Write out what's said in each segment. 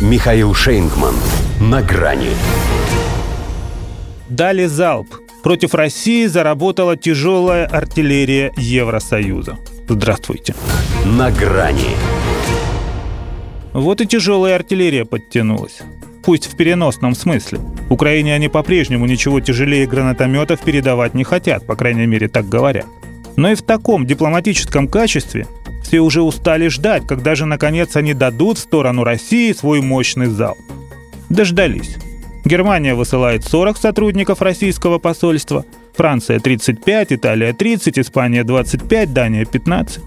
Михаил Шейнгман. На грани. Дали залп. Против России заработала тяжелая артиллерия Евросоюза. Здравствуйте. На грани. Вот и тяжелая артиллерия подтянулась. Пусть в переносном смысле. Украине они по-прежнему ничего тяжелее гранатометов передавать не хотят, по крайней мере, так говорят. Но и в таком дипломатическом качестве все уже устали ждать, когда же наконец они дадут в сторону России свой мощный зал. Дождались. Германия высылает 40 сотрудников российского посольства, Франция 35, Италия 30, Испания 25, Дания 15.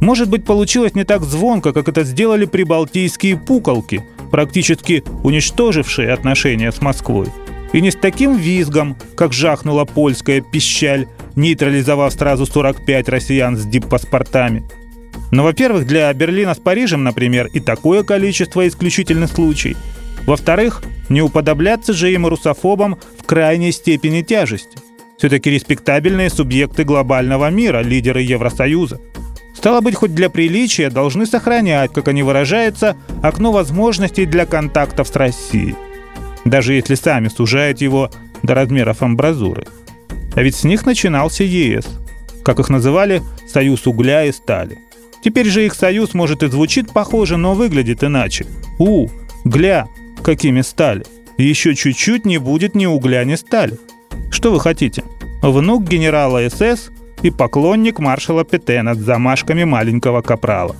Может быть, получилось не так звонко, как это сделали прибалтийские пуколки, практически уничтожившие отношения с Москвой. И не с таким визгом, как жахнула польская пищаль, нейтрализовав сразу 45 россиян с диппаспортами. Но, во-первых, для Берлина с Парижем, например, и такое количество исключительный случай. Во-вторых, не уподобляться же им русофобам в крайней степени тяжести. Все-таки респектабельные субъекты глобального мира, лидеры Евросоюза. Стало быть, хоть для приличия должны сохранять, как они выражаются, окно возможностей для контактов с Россией. Даже если сами сужают его до размеров амбразуры. А ведь с них начинался ЕС. Как их называли, союз угля и стали. Теперь же их союз, может, и звучит похоже, но выглядит иначе. У, гля, какими стали. Еще чуть-чуть не будет ни угля, ни стали. Что вы хотите? Внук генерала СС и поклонник маршала Петена с замашками маленького капрала.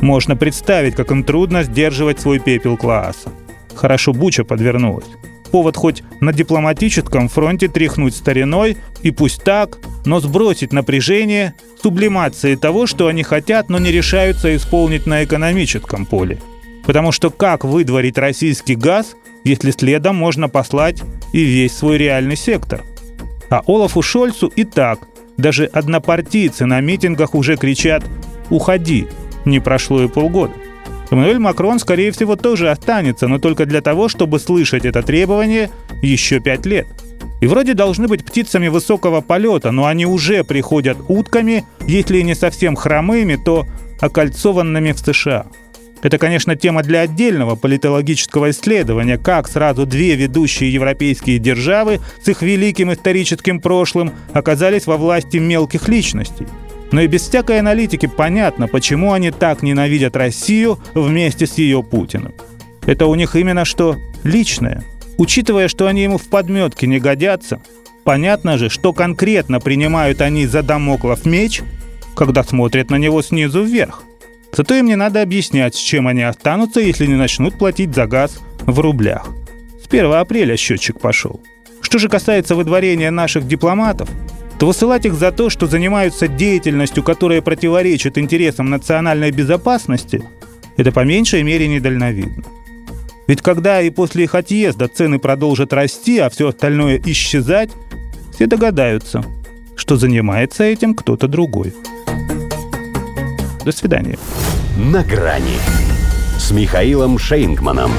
Можно представить, как им трудно сдерживать свой пепел класса. Хорошо Буча подвернулась. Повод хоть на дипломатическом фронте тряхнуть стариной, и пусть так, но сбросить напряжение сублимацией того, что они хотят, но не решаются исполнить на экономическом поле. Потому что как выдворить российский газ, если следом можно послать и весь свой реальный сектор? А Олафу Шольцу и так даже однопартийцы на митингах уже кричат «Уходи!» Не прошло и полгода. Эммануэль Макрон, скорее всего, тоже останется, но только для того, чтобы слышать это требование еще пять лет. И вроде должны быть птицами высокого полета, но они уже приходят утками, если не совсем хромыми, то окольцованными в США. Это, конечно, тема для отдельного политологического исследования, как сразу две ведущие европейские державы с их великим историческим прошлым оказались во власти мелких личностей. Но и без всякой аналитики понятно, почему они так ненавидят Россию вместе с ее Путиным. Это у них именно что личное. Учитывая, что они ему в подметке не годятся, понятно же, что конкретно принимают они за домоклов меч, когда смотрят на него снизу вверх. Зато им не надо объяснять, с чем они останутся, если не начнут платить за газ в рублях. С 1 апреля счетчик пошел. Что же касается выдворения наших дипломатов, то высылать их за то, что занимаются деятельностью, которая противоречит интересам национальной безопасности, это по меньшей мере недальновидно. Ведь когда и после их отъезда цены продолжат расти, а все остальное исчезать, все догадаются, что занимается этим кто-то другой. До свидания. На грани с Михаилом Шейнгманом.